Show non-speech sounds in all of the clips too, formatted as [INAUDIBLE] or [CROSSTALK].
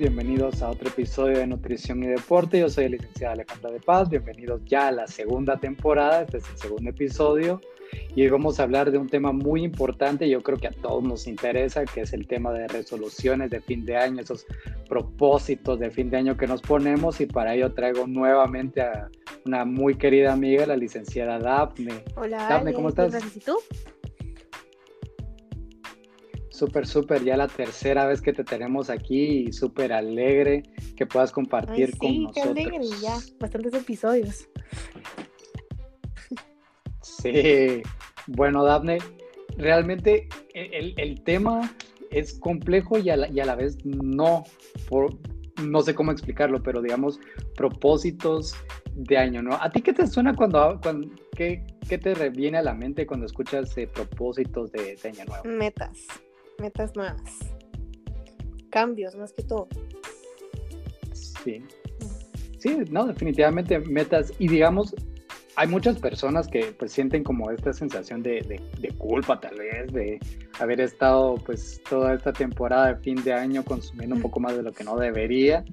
bienvenidos a otro episodio de Nutrición y Deporte. Yo soy el licenciado Alejandra de Paz, bienvenidos ya a la segunda temporada, este es el segundo episodio y hoy vamos a hablar de un tema muy importante, yo creo que a todos nos interesa, que es el tema de resoluciones de fin de año, esos propósitos de fin de año que nos ponemos y para ello traigo nuevamente a una muy querida amiga, la licenciada Daphne. Hola, Daphne, ¿cómo estás? ¿Y tú? Súper, súper, ya la tercera vez que te tenemos aquí y súper alegre que puedas compartir con nosotros. Sí, qué alegre, ya, bastantes episodios. Sí, bueno, Daphne, realmente el, tema es complejo y a la, vez no, no sé cómo explicarlo, pero digamos, propósitos de año, ¿no? ¿A ti qué te suena cuando, cuando qué, te viene a la mente cuando escuchas eh, propósitos de, de año nuevo? Metas metas nuevas, cambios más que todo. Sí. Sí, no, definitivamente metas. Y digamos, hay muchas personas que pues sienten como esta sensación de, culpa tal vez, de haber estado pues toda esta temporada de fin de año consumiendo un poco más de lo que no debería.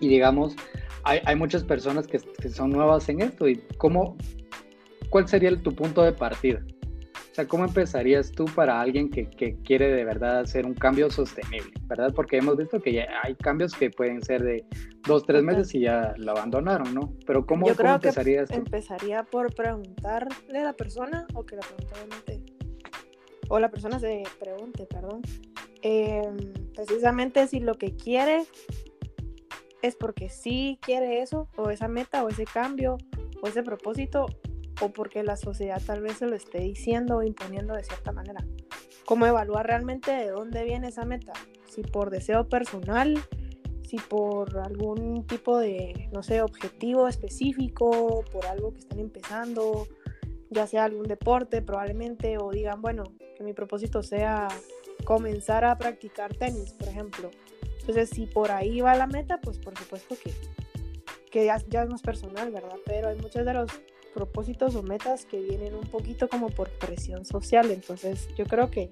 Y digamos, hay, hay muchas personas que, que, son nuevas en esto. ¿Y cómo, cuál sería tu punto de partida? Sea, ¿cómo empezarías tú para alguien que, quiere de verdad hacer un cambio sostenible, verdad? Porque hemos visto que ya hay cambios que pueden ser de dos, tres meses y ya lo abandonaron, ¿no? Pero ¿cómo, Yo creo empezarías que Empezaría por preguntarle a la persona o que la pregunta o la persona se pregunte, perdón, em, precisamente si lo que quiere es porque sí quiere eso, o esa meta, o ese cambio, o ese propósito, o porque la sociedad tal vez se lo esté diciendo o imponiendo de cierta manera. ¿Cómo evaluar realmente de dónde viene esa meta? Si por deseo personal, si por algún tipo de, no sé, objetivo específico, por algo que están empezando, ya sea algún deporte probablemente, o digan, bueno, que mi propósito sea comenzar a practicar tenis, por ejemplo. Entonces, si por ahí va la meta, pues por supuesto que, que ya, ya es más personal, ¿verdad? Pero hay muchos de los propósitos o metas que vienen un poquito como por presión social. Entonces yo creo que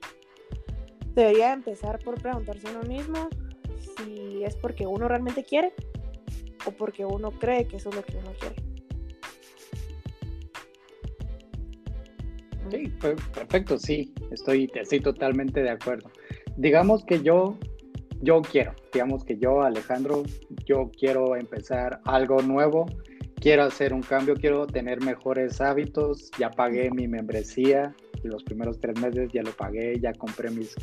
debería empezar por preguntarse uno mismo si es porque uno realmente quiere o porque uno cree que eso es lo que uno quiere. Sí, perfecto, sí, estoy, estoy totalmente de acuerdo. Digamos que yo, yo quiero, digamos que yo, Alejandro, yo quiero empezar algo nuevo quiero hacer un cambio, quiero tener mejores hábitos, ya pagué mi membresía, los primeros tres meses ya lo pagué, ya compré mis,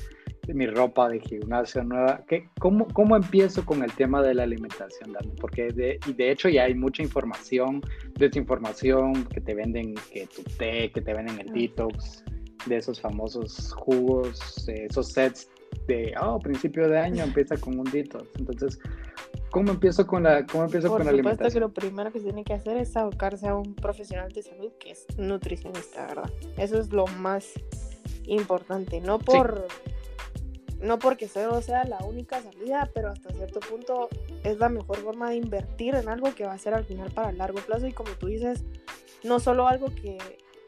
mi ropa de gimnasio nueva. ¿Qué, cómo, ¿Cómo empiezo con el tema de la alimentación, Dani? Porque de, y de hecho ya hay mucha información, desinformación, que te venden que tu té, que te venden el detox, de esos famosos jugos, esos sets de, oh, principio de año empieza con un detox. Entonces, ¿Cómo empiezo con la, cómo empiezo con la alimentación? que lo primero que se tiene que hacer es abocarse a un profesional de salud que es nutricionista, ¿verdad? Eso es lo más importante, no por no porque eso sea la única salida, pero hasta cierto punto es la mejor forma de invertir en algo que va a ser al final para largo plazo y como tú dices, no solo algo que,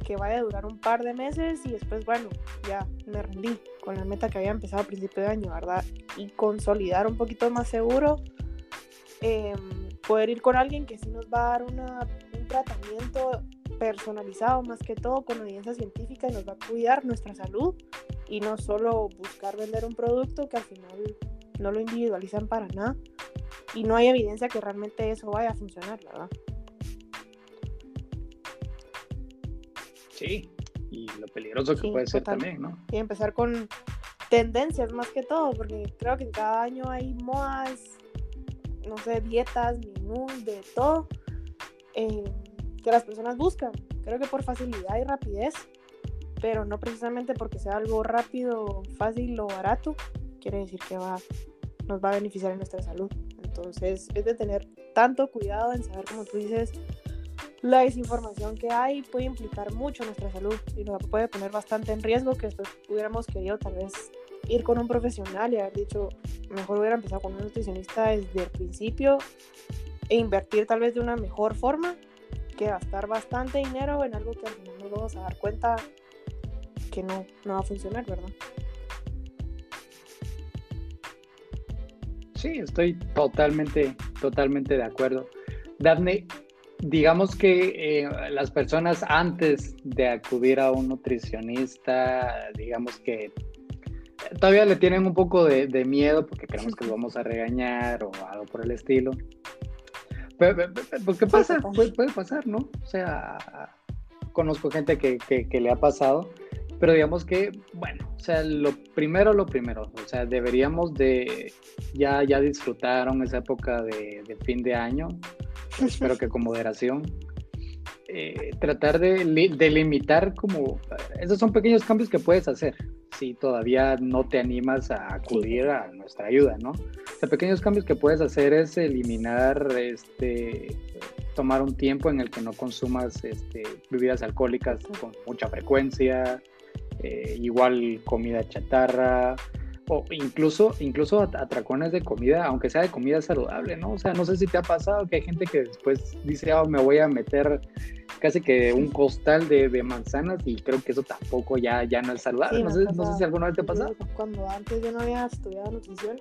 que vaya a durar un par de meses y después, bueno, ya me rendí con la meta que había empezado a principio de año, ¿verdad? Y consolidar un poquito más seguro Em, poder ir con alguien que sí nos va a dar un tratamiento personalizado más que todo con evidencia científica y nos va a cuidar nuestra salud y no solo buscar vender un producto que al final no lo individualizan para nada y no hay evidencia que realmente eso vaya a funcionar, ¿verdad? Sí, y lo peligroso que puede ser también, ¿no? Y empezar con tendencias más que todo, porque creo que en cada año hay modas no sé, dietas, menús, de todo, eh, que las personas buscan. Creo que por facilidad y rapidez, pero no precisamente porque sea algo rápido, fácil o barato, quiere decir que va, nos va a beneficiar en nuestra salud. Entonces es de tener tanto cuidado en saber, como tú dices, la desinformación que hay puede implicar mucho nuestra salud y nos puede poner bastante en riesgo que después hubiéramos querido tal vez ir con un profesional y haber dicho, mejor hubiera empezado con un nutricionista desde el principio e invertir tal vez de una mejor forma que gastar bastante dinero en algo que al final nos vamos a dar cuenta que no, no va a funcionar, ¿verdad? Sí, estoy totalmente, totalmente de acuerdo. Daphne, digamos que eh, las personas antes de acudir a un nutricionista, digamos que todavía le tienen un poco de, miedo porque creemos que lo vamos a regañar o algo por el estilo. Pero, ¿qué pasa? Puede, pasar, ¿no? O sea, conozco gente que, que, le ha pasado, pero digamos que, bueno, o sea, lo primero, lo primero, o sea, deberíamos de, ya, ya disfrutaron esa época de, de fin de año, espero que con moderación, eh, tratar de, de, limitar como, esos son pequeños cambios que puedes hacer si todavía no te animas a acudir a nuestra ayuda, ¿no? O sea, pequeños cambios que puedes hacer es eliminar, este, tomar un tiempo en el que no consumas este, bebidas alcohólicas con mucha frecuencia, eh, igual comida chatarra, o incluso, incluso atracones de comida, aunque sea de comida saludable, ¿no? O sea, no sé si te ha pasado que hay gente que después dice, oh, me voy a meter casi que un costal de, de manzanas y creo que eso tampoco ya, ya no es saludable. no, sé, no, sé, si alguna vez te ha pasado. Cuando antes yo no había estudiado nutrición,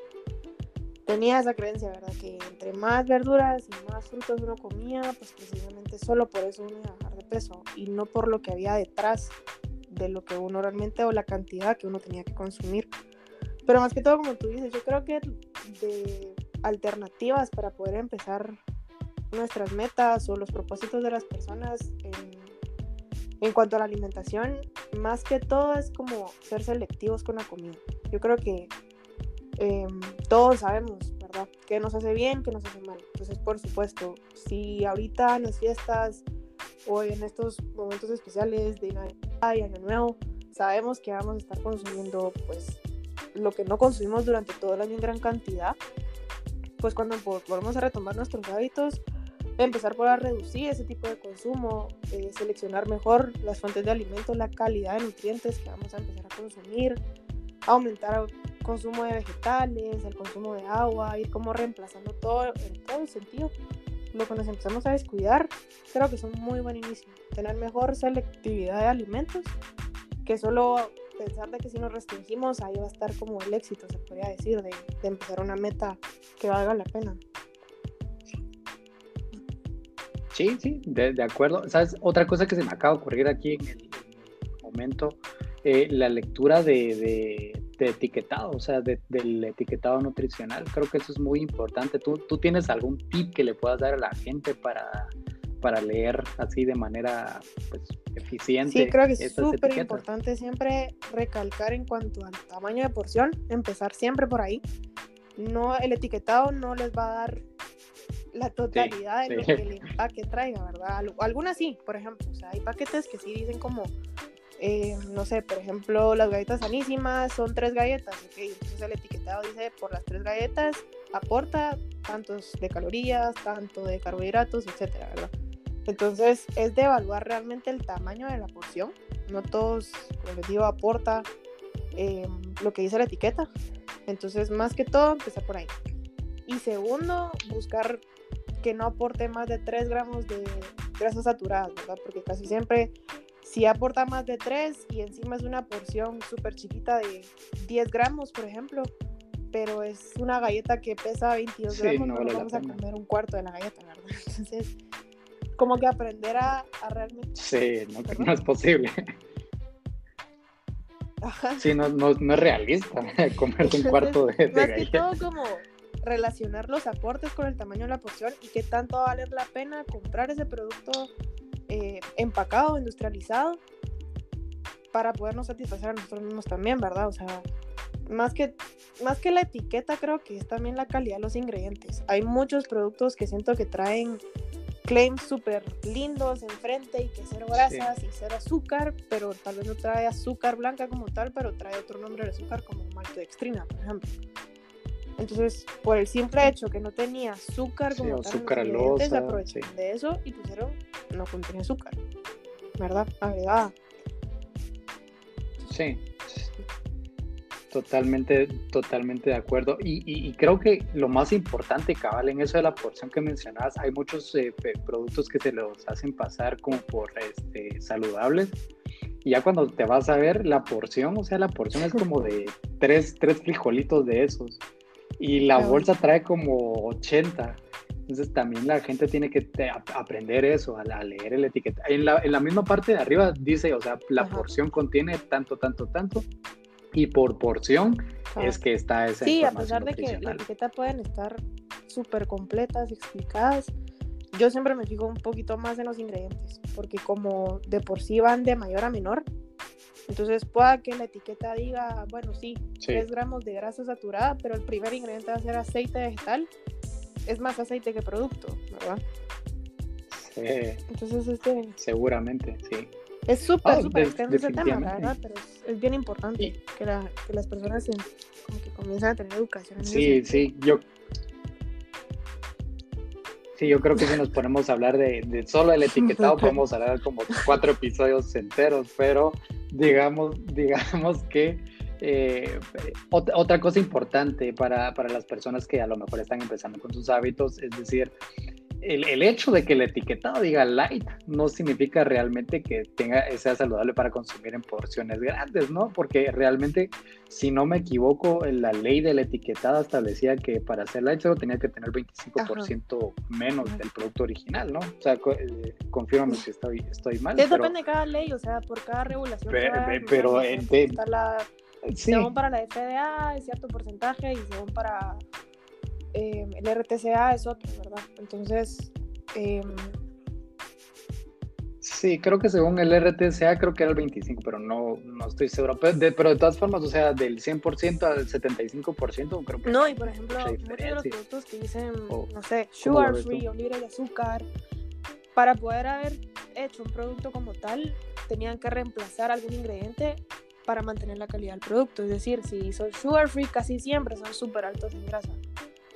tenía esa creencia, ¿verdad? Que entre más verduras y más frutos uno comía, pues precisamente solo por eso uno iba a bajar de peso y no por lo que había detrás de lo que uno realmente o la cantidad que uno tenía que consumir. Pero más que todo, como tú dices, yo creo que de alternativas para poder empezar nuestras metas o los propósitos de las personas en, cuanto a la alimentación, más que todo es como ser selectivos con la comida. Yo creo que em, todos sabemos, ¿verdad? ¿Qué nos hace bien, qué nos hace mal? Entonces, por supuesto, si ahorita en las fiestas o en estos momentos especiales de Navidad y Año Nuevo, sabemos que vamos a estar consumiendo pues lo que no consumimos durante todo el año en gran cantidad, pues cuando volvemos a retomar nuestros hábitos, empezar por a reducir ese tipo de consumo, eh, seleccionar mejor las fuentes de alimentos, la calidad de nutrientes que vamos a empezar a consumir, aumentar el consumo de vegetales, el consumo de agua, ir como reemplazando todo en todo el sentido. Lo que nos empezamos a descuidar, creo que es un muy buen inicio. Tener mejor selectividad de alimentos que solo pensar de que si nos restringimos, ahí va a estar como el éxito, se podría decir, de, empezar una meta que valga la pena. Sí, sí, de, acuerdo. ¿Sabes? Otra cosa que se me acaba de ocurrir aquí en el, momento, eh, la lectura de, etiquetado, o sea, del etiquetado nutricional. Creo que eso es muy importante. ¿Tú, ¿Tú tienes algún tip que le puedas dar a la gente para, para leer así de manera pues, eficiente. Sí, creo que es súper importante siempre recalcar en cuanto al tamaño de porción, empezar siempre por ahí. No, el etiquetado no les va a dar la totalidad de lo que el empaque traiga, ¿verdad? Algunas sí, por ejemplo, o sea, hay paquetes que sí dicen como, eh, no sé, por ejemplo, las galletas sanísimas son tres galletas, ok, entonces el etiquetado dice por las tres galletas aporta tantos de calorías, tanto de carbohidratos, etcétera, ¿verdad? Entonces es de evaluar realmente el tamaño de la porción. No todos, como les digo, aporta eh, lo que dice la etiqueta. Entonces, más que todo, empezar por ahí. Y segundo, buscar que no aporte más de 3 gramos de grasas saturadas, ¿verdad? Porque casi siempre, si aporta más de 3 y encima es una porción súper chiquita de 10 gramos, por ejemplo, pero es una galleta que pesa 22 gramos, no, vamos a comer un cuarto de la galleta, ¿verdad? [LAUGHS] Entonces, como que aprender a, realmente... Sí, no, [LAUGHS] no es posible. Sí, no, no, no, es realista [LAUGHS] comer un cuarto de, de Más que todo como relacionar los aportes con el tamaño de la porción y qué tanto va a valer la pena comprar ese producto eh, empacado, industrializado, para podernos satisfacer a nosotros mismos también, ¿verdad? O sea, más que, más que la etiqueta, creo que es también la calidad de los ingredientes. Hay muchos productos que siento que traen claims súper lindos enfrente y que cero grasas y cero azúcar, pero tal vez no trae azúcar blanca como tal, pero trae otro nombre de azúcar como maltodextrina, por ejemplo. Entonces, por el simple hecho que no tenía azúcar como tal, azúcar aprovecharon de eso y pusieron no contiene azúcar, ¿verdad? Agregada. Sí, Totalmente, totalmente de acuerdo. Y, creo que lo más importante, cabal, en eso de la porción que mencionabas, hay muchos eh, productos que se los hacen pasar como por este, saludables. Y ya cuando te vas a ver la porción, o sea, la porción es como de [LAUGHS] tres, tres frijolitos de esos. y la bolsa trae como 80. Entonces también la gente tiene que aprender eso, a, leer el etiqueta. En la, en la, misma parte de arriba dice, o sea, la porción contiene tanto, tanto, tanto. Y por porción es que está esa Sí, a pesar de que la etiqueta pueden estar súper completas, explicadas, yo siempre me fijo un poquito más en los ingredientes, porque como de por sí van de mayor a menor, entonces pueda que la etiqueta diga, bueno, sí, 3 gramos de grasa saturada, pero el primer ingrediente va a ser aceite vegetal, es más aceite que producto, ¿verdad? Sí. Entonces, este... Seguramente, sí. Es súper, oh, súper extenso ese tema, la verdad, pero es, bien importante que, la, que, las personas como que comiencen a tener educación. sí, sí, yo Sí, yo creo que si nos ponemos a hablar de, solo el [LAUGHS] etiquetado, podemos hablar como cuatro episodios enteros, pero digamos, digamos que eh, otra, cosa importante para, para, las personas que a lo mejor están empezando con sus hábitos, es decir, el, hecho de que el etiquetado diga light no significa realmente que tenga, sea saludable para consumir en porciones grandes, ¿no? Porque realmente, si no me equivoco, la ley del etiquetado establecía que para hacer light solo tenía que tener 25% menos del producto original, ¿no? O sea, eh, confírmame si estoy, estoy mal. Eso depende de cada ley, o sea, por cada regulación. Pero, según para la FDA es cierto porcentaje y según para Em, el RTCA es otro, ¿verdad? Entonces... Em, sí, creo que según el RTCA creo que era el 25, pero no, no estoy seguro. Pero de, pero de todas formas, o sea, del 100% al 75% creo que... No, y por ejemplo, muchos de los productos que dicen, no sé, sugar free o libre de azúcar, para poder haber hecho un producto como tal, tenían que reemplazar algún ingrediente para mantener la calidad del producto. Es decir, si son sugar free, casi siempre son súper altos en grasa.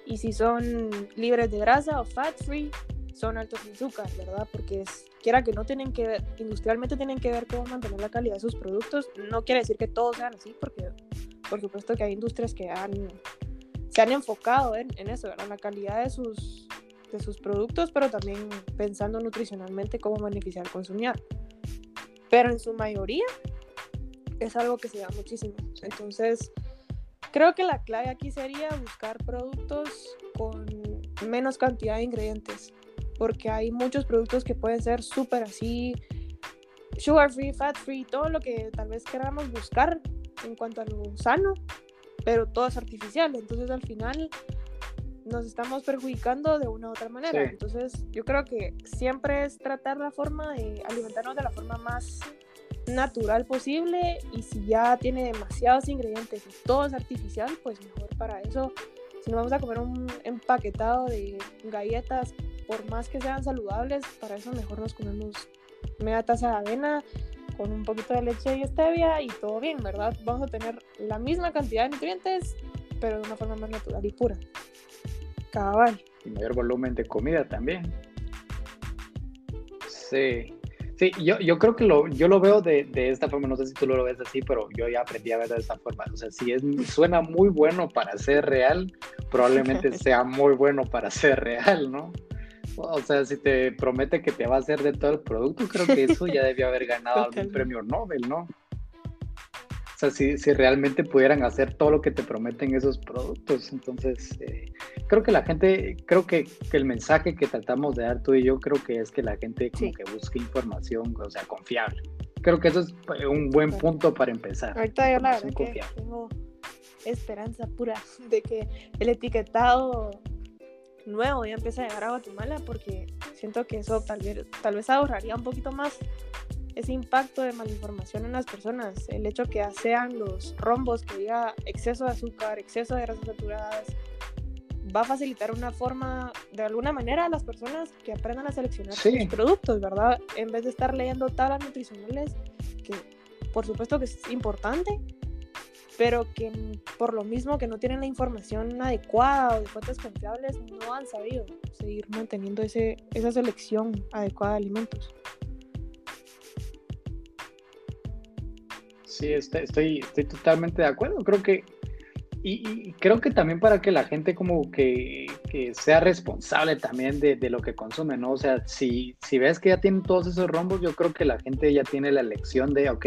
Y si son libres de grasa o fat free, son altos en azúcar, ¿verdad? Porque es, quiera que no tienen que ver, industrialmente tienen que ver cómo mantener la calidad de sus productos. No quiere decir que todos sean así, porque por supuesto que hay industrias que han, se han enfocado en, en eso, ¿verdad? La calidad de sus, de sus productos, pero también pensando nutricionalmente cómo beneficiar al consumidor. Pero en su mayoría es algo que se da muchísimo. Entonces, Creo que la clave aquí sería buscar productos con menos cantidad de ingredientes, porque hay muchos productos que pueden ser súper así, sugar free, fat free, todo lo que tal vez queramos buscar en cuanto a lo sano, pero todo es artificial, entonces al final nos estamos perjudicando de una u otra manera. Entonces yo creo que siempre es tratar la forma de alimentarnos de la forma más natural posible y si ya tiene demasiados ingredientes y todo es artificial, pues mejor para eso. Si no vamos a comer un empaquetado de galletas, por más que sean saludables, para eso mejor nos comemos media taza de avena con un poquito de leche y stevia y todo bien, ¿verdad? Vamos a tener la misma cantidad de nutrientes, pero de una forma más natural y pura. Cabal. Y mayor volumen de comida también. Sí, Sí, yo, yo creo que lo, yo lo veo de, de, esta forma, no sé si tú lo ves así, pero yo ya aprendí a ver de esta forma. O sea, si es, suena muy bueno para ser real, probablemente [LAUGHS] sea muy bueno para ser real, ¿no? O sea, si te promete que te va a hacer de todo el producto, creo que eso ya debió haber ganado algún premio Nobel, ¿no? O sea, si, si, realmente pudieran hacer todo lo que te prometen esos productos. Entonces, eh, creo que la gente, creo que, que, el mensaje que tratamos de dar tú y yo, creo que es que la gente como que busque información, o sea, confiable. Creo que eso es un buen punto para empezar. Ahorita yo la verdad tengo esperanza pura [LAUGHS] de que el etiquetado nuevo ya empiece a llegar a Guatemala porque siento que eso tal vez, tal vez ahorraría un poquito más ese impacto de malinformación en las personas, el hecho que sean los rombos que diga exceso de azúcar, exceso de grasas saturadas, va a facilitar una forma, de alguna manera, a las personas que aprendan a seleccionar sus productos, ¿verdad? En vez de estar leyendo tablas nutricionales, que por supuesto que es importante, pero que por lo mismo que no tienen la información adecuada o de fuentes confiables, no han sabido seguir manteniendo ese, esa selección adecuada de alimentos. Sí, estoy, estoy, totalmente de acuerdo. Creo que, y, creo que también para que la gente como que, sea responsable también de, lo que consume, ¿no? O sea, si, si ves que ya tienen todos esos rombos, yo creo que la gente ya tiene la lección de, ok,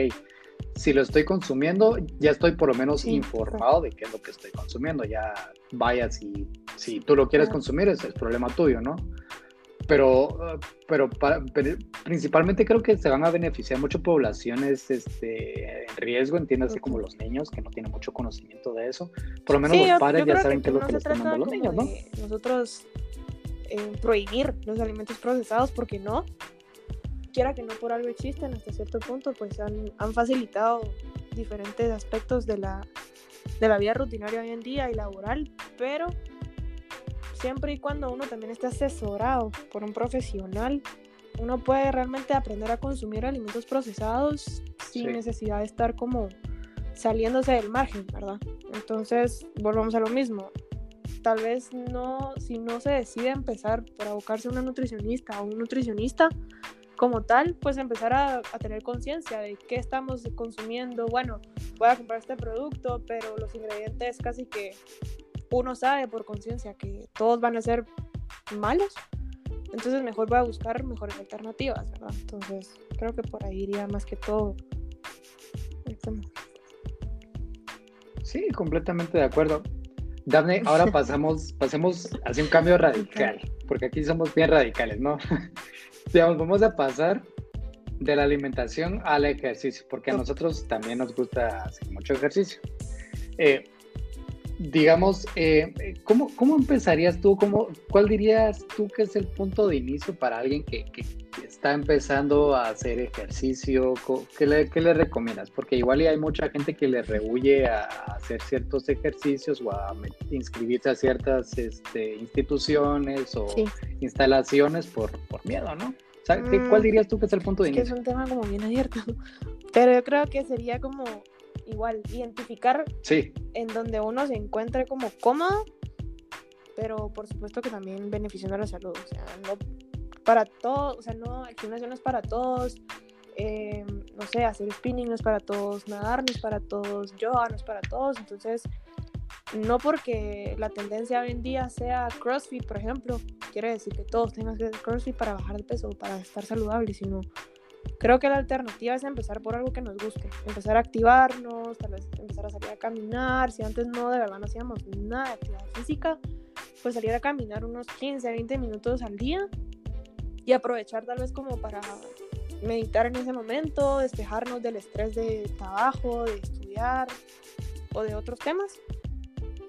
si lo estoy consumiendo, ya estoy por lo menos informado de qué es lo que estoy consumiendo. Ya vaya, si, si tú lo quieres consumir, ese es problema tuyo, ¿no? Pero, pero, principalmente creo que se van a beneficiar mucho poblaciones este, en riesgo, entiéndase como los niños, que no tienen mucho conocimiento de eso. Por lo menos los padres ya saben qué es lo que les están dando los niños, ¿no? Nosotros eh, prohibir los alimentos procesados, porque no, quiera que no por algo existen hasta cierto punto, pues han, han facilitado diferentes aspectos de la, de la vida rutinaria hoy en día y laboral, pero siempre y cuando uno también esté asesorado por un profesional, uno puede realmente aprender a consumir alimentos procesados sin necesidad de estar como saliéndose del margen, ¿verdad? Entonces, volvamos a lo mismo. Tal vez no, si no se decide empezar por abocarse a una nutricionista o un nutricionista, como tal, pues empezar a, tener conciencia de qué estamos consumiendo. Bueno, voy a comprar este producto, pero los ingredientes casi que uno sabe por conciencia que todos van a ser malos. Entonces mejor voy a buscar mejores alternativas, ¿verdad? Entonces creo que por ahí iría más que todo. Sí, completamente de acuerdo. Dame, ahora [LAUGHS] pasamos, pasemos hacia un cambio radical, porque aquí somos bien radicales, ¿no? [LAUGHS] digamos, vamos a pasar de la alimentación al ejercicio, porque a nosotros también nos gusta hacer mucho ejercicio. Eh, digamos, eh, ¿cómo, ¿cómo, empezarías tú? Cómo, ¿Cuál dirías tú que es el punto de inicio para alguien que, que, está empezando a hacer ejercicio? ¿Qué le, qué le recomiendas? Porque igual hay mucha gente que le rehuye a, hacer ciertos ejercicios o a inscribirse a ciertas este, instituciones o instalaciones por, por miedo, ¿no? ¿Cuál mm, dirías tú que es el punto de inicio? Que es un tema como bien abierto, [LAUGHS] pero yo creo que sería como igual identificar en donde uno se encuentre como cómodo, pero por supuesto que también beneficiando a la salud, o sea, no para todos, o sea, no, el gimnasio no es para todos, eh, no sé, hacer spinning no es para todos, nadar no es para todos, yoga no es para todos, entonces no porque la tendencia hoy en día sea CrossFit, por ejemplo, quiere decir que todos tengan que hacer CrossFit para bajar de peso para estar saludable, sino creo que la alternativa es empezar por algo que nos guste, empezar a activarnos, tal vez empezar a salir a caminar, si antes no de verdad no hacíamos nada de actividad física, pues salir a caminar unos 15, 20 minutos al día y aprovechar tal vez como para meditar en ese momento, despejarnos del estrés de trabajo, de estudiar o de otros temas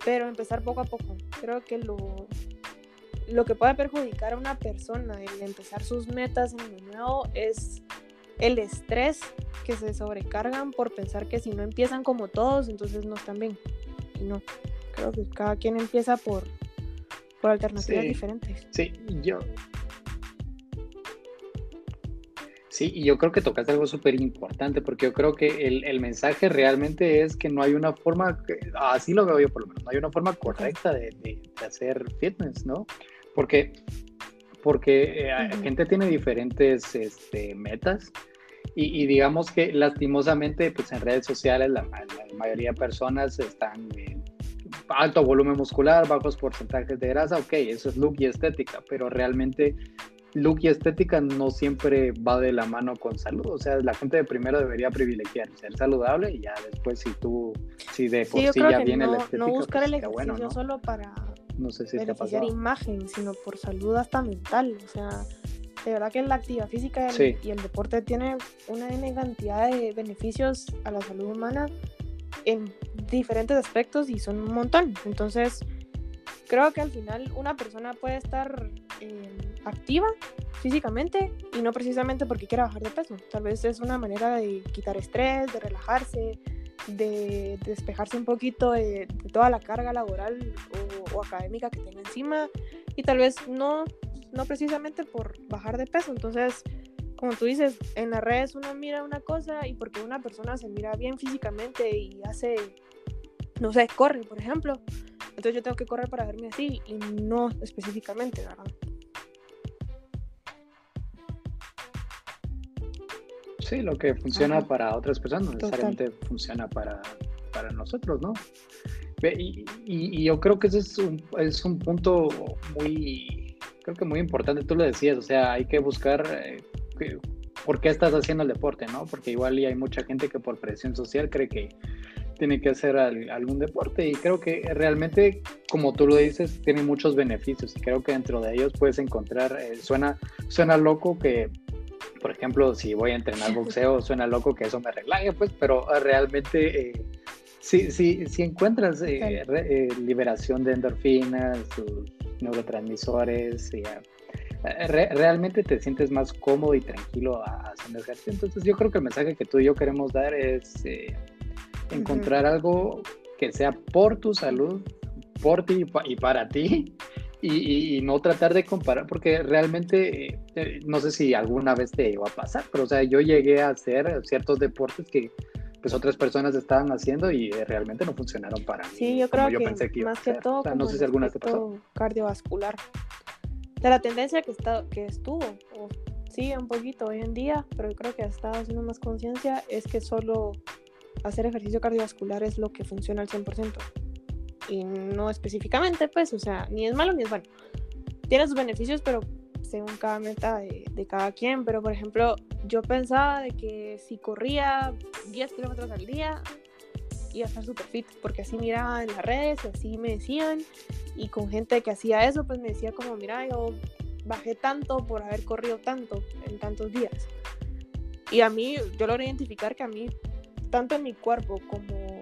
pero empezar poco a poco. Creo que lo, lo que puede perjudicar a una persona en empezar sus metas en el nuevo es el estrés que se sobrecargan por pensar que si no empiezan como todos, entonces no están bien. Y no, creo que cada quien empieza por, por alternativas diferentes. Sí, yo, Sí, y yo creo que tocas algo súper importante, porque yo creo que el, el, mensaje realmente es que no hay una forma, así lo veo yo por lo menos, no hay una forma correcta de, de, hacer fitness, ¿no? Porque, porque eh, la gente tiene diferentes este, metas y, y, digamos que lastimosamente pues en redes sociales la, la mayoría de personas están en alto volumen muscular, bajos porcentajes de grasa, ok, eso es look y estética, pero realmente look y estética no siempre va de la mano con salud. O sea, la gente de primero debería privilegiar ser saludable y ya después si tú, si de por sí, ya viene no, la estética. No buscar el ejercicio bueno, ¿no? solo para no sé si beneficiar imagen, sino por salud hasta mental. O sea, de verdad que la actividad física y el, y el deporte tiene una cantidad de beneficios a la salud humana en diferentes aspectos y son un montón. Entonces, creo que al final una persona puede estar eh, activa físicamente y no precisamente porque quiera bajar de peso. Tal vez es una manera de quitar estrés, de relajarse, de, despejarse un poquito de, toda la carga laboral o, académica que tenga encima y tal vez no, no precisamente por bajar de peso. Entonces, como tú dices, en las redes uno mira una cosa y porque una persona se mira bien físicamente y hace, no sé, corre, por ejemplo, entonces yo tengo que correr para verme así y no específicamente, ¿verdad? Sí, lo que funciona para otras personas no necesariamente funciona para, para nosotros, ¿no? Y, y, yo creo que ese es un, es un punto muy, creo que muy importante, tú lo decías, o sea, hay que buscar eh, por qué estás haciendo el deporte, ¿no? Porque igual y hay mucha gente que por presión social cree que tiene que hacer algún deporte y creo que realmente, como tú lo dices, tiene muchos beneficios y creo que dentro de ellos puedes encontrar, eh, suena, suena loco que, por ejemplo, si voy a entrenar [LAUGHS] boxeo, suena loco que eso me relaje, pues, pero realmente... Eh, si, sí encuentras eh, eh, liberación de endorfinas, neurotransmisores, y, eh, realmente te sientes más cómodo y tranquilo haciendo ejercicio. Entonces yo creo que el mensaje que tú y yo queremos dar es encontrar algo que sea por tu salud, por ti y, para ti, y, no tratar de comparar, porque realmente, no sé si alguna vez te iba a pasar, pero o sea, yo llegué a hacer ciertos deportes que pues otras personas estaban haciendo y eh, realmente no funcionaron para mí. Sí, yo creo que, más que todo no sé si alguna te pasó. cardiovascular. De la tendencia que, está, que estuvo, o sigue un poquito hoy en día, pero yo creo que ha estado haciendo más conciencia, es que solo hacer ejercicio cardiovascular es lo que funciona al 100%. Y no específicamente, pues, o sea, ni es malo ni es bueno. Tiene sus beneficios, pero según cada meta de, cada quien, pero por ejemplo, yo pensaba de que si corría 10 kilómetros al día, iba a estar súper fit, porque así miraba en las redes así me decían, y con gente que hacía eso, pues me decía como, mira, yo bajé tanto por haber corrido tanto en tantos días. Y a mí, yo logré identificar que a mí, tanto en mi cuerpo como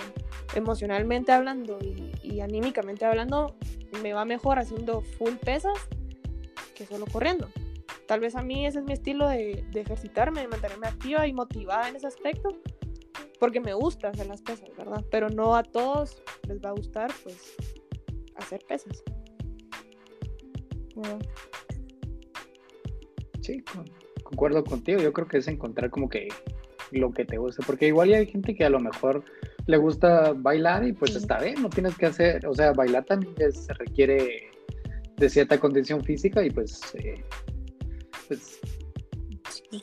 emocionalmente hablando y, y anímicamente hablando, me va mejor haciendo full pesas que solo corriendo. Tal vez a mí ese es mi estilo de, ejercitarme, de mantenerme activa y motivada en ese aspecto, porque me gusta hacer las pesas, ¿verdad? Pero no a todos les va a gustar, pues, hacer pesas. Sí, concuerdo contigo. Yo creo que es encontrar como que lo que te gusta, porque igual hay gente que a lo mejor le gusta bailar y pues está bien, no tienes que hacer, o sea, bailar también se requiere de cierta condición física y pues, eh, pues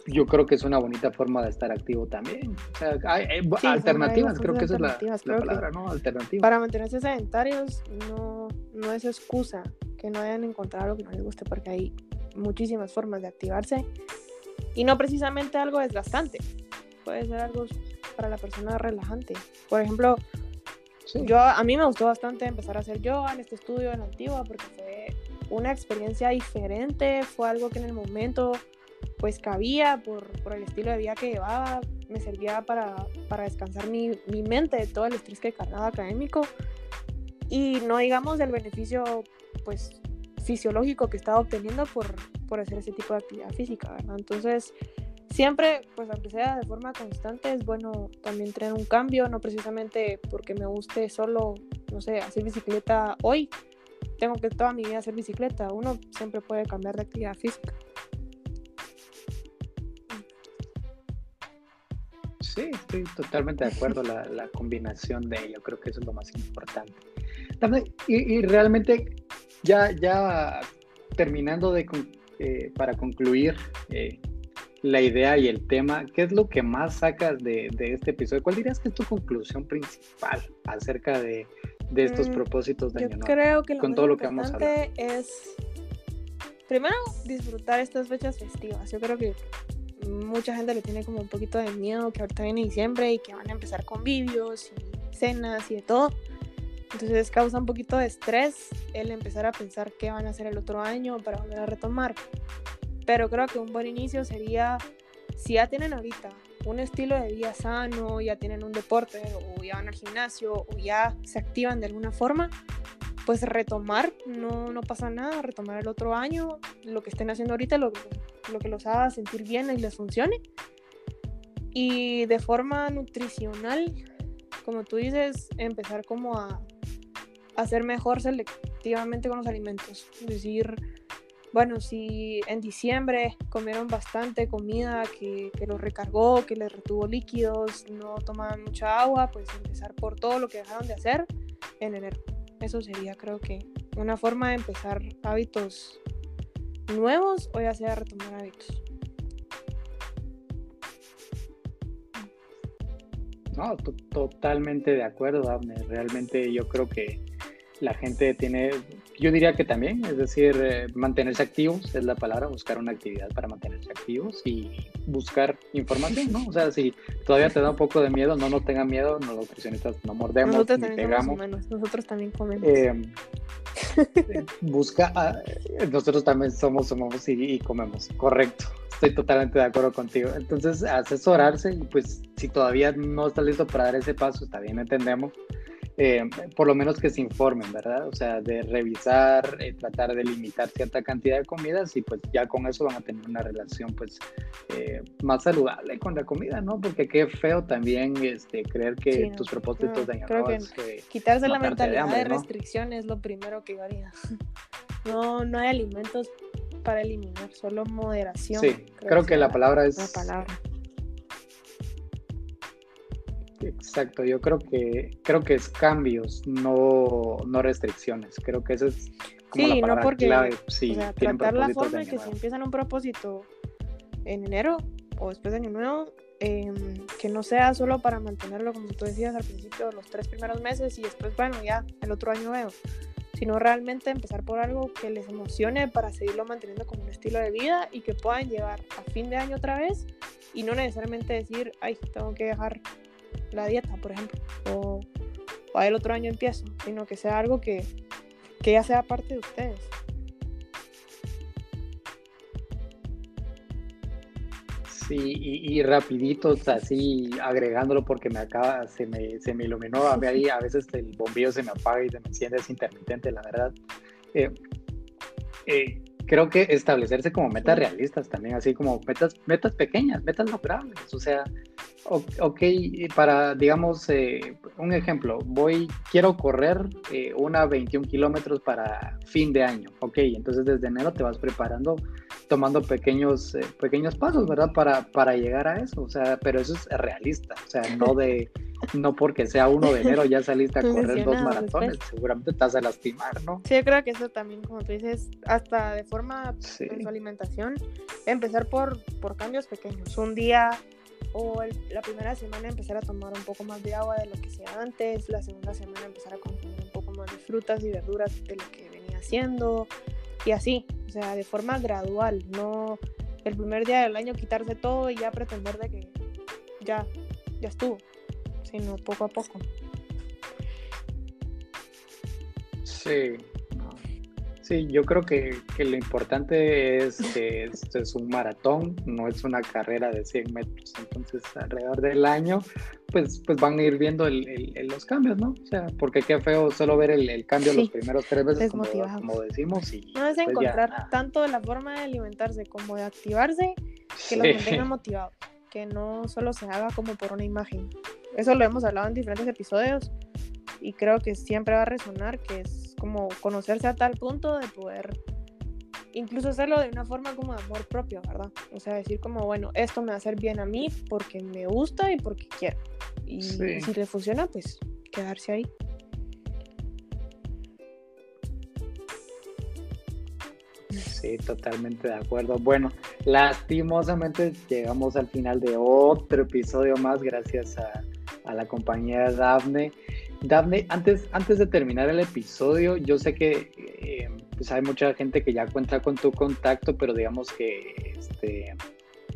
yo creo que es una bonita forma de estar activo también. O sea, hay, alternativas, creo que esa es la, palabra, ¿no? Alternativas. Para mantenerse sedentarios no, no es excusa que no hayan encontrado lo que no les guste porque hay muchísimas formas de activarse y no precisamente algo desgastante. Puede ser algo para la persona relajante. Por ejemplo, yo a mí me gustó bastante empezar a hacer yoga en este estudio en la antigua porque fue una experiencia diferente, fue algo que en el momento pues cabía por, por el estilo de vida que llevaba, me servía para, para descansar mi, mi, mente de todo el estrés que cargaba académico y no digamos del beneficio pues fisiológico que estaba obteniendo por, por hacer ese tipo de actividad física, ¿verdad? Entonces, siempre, pues aunque sea de forma constante, es bueno también tener un cambio, no precisamente porque me guste solo, no sé, hacer bicicleta hoy, tengo que toda mi vida hacer bicicleta. Uno siempre puede cambiar de actividad física. Sí, estoy totalmente de acuerdo. la, la, combinación de ello, creo que eso es lo más importante. Y, y realmente, ya, ya terminando de, eh, para concluir eh, la idea y el tema, ¿qué es lo que más sacas de, de este episodio? ¿Cuál dirías que es tu conclusión principal acerca de, de estos mm, propósitos de Yo creo que lo con todo lo que vamos a hablar. es primero disfrutar estas fechas festivas. Yo creo que mucha gente le tiene como un poquito de miedo que ahorita viene diciembre y que van a empezar convivios y cenas y de todo. Entonces causa un poquito de estrés el empezar a pensar qué van a hacer el otro año para volver a retomar. Pero creo que un buen inicio sería, si ya tienen ahorita un estilo de vida sano, ya tienen un deporte o ya van al gimnasio o ya se activan de alguna forma, pues retomar, no, no pasa nada, retomar el otro año, lo que estén haciendo ahorita, lo, lo que los haga sentir bien y les funcione. Y de forma nutricional, como tú dices, empezar como a, ser mejor selectivamente con los alimentos. Es decir, bueno, si en diciembre comieron bastante comida que, que, los recargó, que les retuvo líquidos, no tomaban mucha agua, pues empezar por todo lo que dejaron de hacer en enero. Eso sería creo que una forma de empezar hábitos nuevos o ya sea retomar hábitos. No, totalmente de acuerdo, Realmente yo creo que la gente tiene, yo diría que también, es decir, eh, mantenerse activos es la palabra, buscar una actividad para mantenerse activos y buscar información, ¿no? O sea, si todavía te da un poco de miedo, no, no tengan miedo, los nutricionistas no mordemos Nosotros ni pegamos. humanos, nosotros también comemos. Eh, [LAUGHS] busca, ah, nosotros también somos, somos y, y comemos, correcto. Estoy totalmente de acuerdo contigo. Entonces, asesorarse y pues si todavía no estás listo para dar ese paso, está bien, entendemos. Eh, por lo menos que se informen, ¿verdad? O sea, de revisar, eh, tratar de limitar cierta cantidad de comidas y pues ya con eso van a tener una relación pues eh, más saludable con la comida, ¿no? Porque qué feo también este, creer que Sí, no, tus propósitos no, de creo que Quitarse la de mentalidad de, hambre, ¿no? restricción es lo primero que yo haría. [LAUGHS] No, no hay alimentos para eliminar, solo moderación. Sí, creo que la palabra es la palabra. Exacto, yo creo que creo que es cambios, no, no restricciones. Creo que eso es como Sí, la no porque, clave. Sí, o sea, tratar la forma de que nuevo. empiezan un propósito en enero o después de año nuevo, em, que no sea solo para mantenerlo, como tú decías al principio, los tres primeros meses y después, bueno, ya el otro año veo, sino realmente empezar por algo que les emocione para seguirlo manteniendo como un estilo de vida y que puedan llegar a fin de año otra vez y no necesariamente decir, ay, tengo que dejar la dieta, por ejemplo, o, o el otro año empiezo, sino que sea algo que, que ya sea parte de ustedes. Sí, y, y rapiditos así agregándolo porque me acaba, se me, se me iluminó a mí ahí, a veces el bombillo se me apaga y se me enciende, es intermitente, la verdad. Eh, eh, creo que establecerse como metas realistas también, así como metas, metas pequeñas, metas logrables, o sea, ok, para, digamos, eh, un ejemplo, voy, quiero correr eh, una 21 kilómetros para fin de año, ok, entonces desde enero te vas preparando, tomando pequeños, eh, pequeños pasos, ¿verdad? Para, para llegar a eso, o sea, pero eso es realista, o sea, no de, no porque sea 1 de enero ya saliste a correr dos maratones, después. seguramente te vas a lastimar, ¿no? Sí, yo creo que eso también, como tú dices, hasta de forma Sí. en su alimentación, empezar por, por cambios pequeños. Un día o la primera semana empezar a tomar un poco más de agua de lo que hacía antes, la segunda semana empezar a consumir un poco más de frutas y verduras de lo que venía haciendo y así, o sea, de forma gradual, no el primer día del año quitarse todo y ya pretender de que ya, ya estuvo, sino poco a poco. Sí. Sí, yo creo que, que lo importante es que esto es un maratón, no es una carrera de 100 metros. Entonces, alrededor del año, pues, pues van a ir viendo el- el- el- los cambios, ¿no? O sea, porque qué feo solo ver el, cambio Sí, los primeros tres veces, como, como decimos. Y No es ya, encontrar ah, tanto la forma de alimentarse como de activarse que los sí. mantenga motivados, que no solo se haga como por una imagen. Eso lo hemos hablado en diferentes episodios y creo que siempre va a resonar, que es como conocerse a tal punto de poder incluso hacerlo de una forma como de amor propio, ¿verdad? O sea, decir como, bueno, esto me va a hacer bien a mí porque me gusta y porque quiero. Y Sí. si le funciona, pues quedarse ahí. Sí, totalmente de acuerdo. Bueno, lastimosamente llegamos al final de otro episodio más gracias a, a la compañía de Dafne. Antes, antes de terminar el episodio, yo sé que eh, pues hay mucha gente que ya cuenta con tu contacto, pero digamos que este,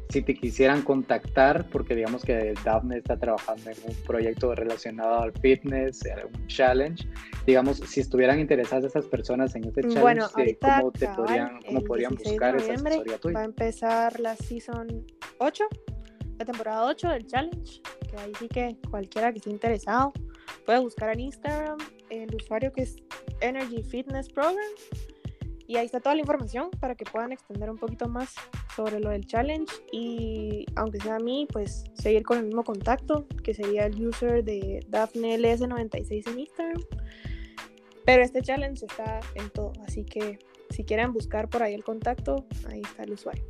si te quisieran contactar, porque digamos que Daphne está trabajando en un proyecto relacionado al fitness, eh, un challenge, digamos, si estuvieran interesadas esas personas en este challenge, Bueno, eh, ¿cómo, te podrían, cómo podrían 16 de buscar esa asesoría Va a tuya? empezar la season 8, la temporada 8 del challenge, que ahí sí que cualquiera que esté interesado puede buscar en Instagram el usuario que es Energy Fitness Program y ahí está toda la información para que puedan extender un poquito más sobre lo del challenge y aunque sea a mí, pues seguir con el mismo contacto que sería el user de DaphneLS96 en Instagram. Pero este challenge está en todo, así que si quieren buscar por ahí el contacto, ahí está el usuario.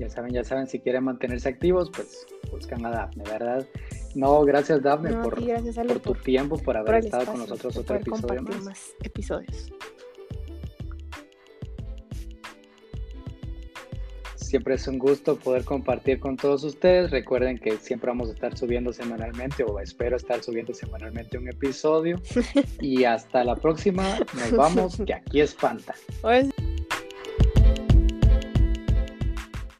Ya saben, ya saben, si quieren mantenerse activos, pues buscan a Daphne, ¿verdad? No, gracias No, a por, gracias por tu por, tiempo, por haber por estado con nosotros otro episodio más. más episodios. siempre es un gusto poder compartir con todos ustedes. Recuerden que siempre vamos a estar subiendo semanalmente o espero estar subiendo semanalmente un episodio. [LAUGHS] y hasta la próxima, nos vamos, que aquí espanta. Pues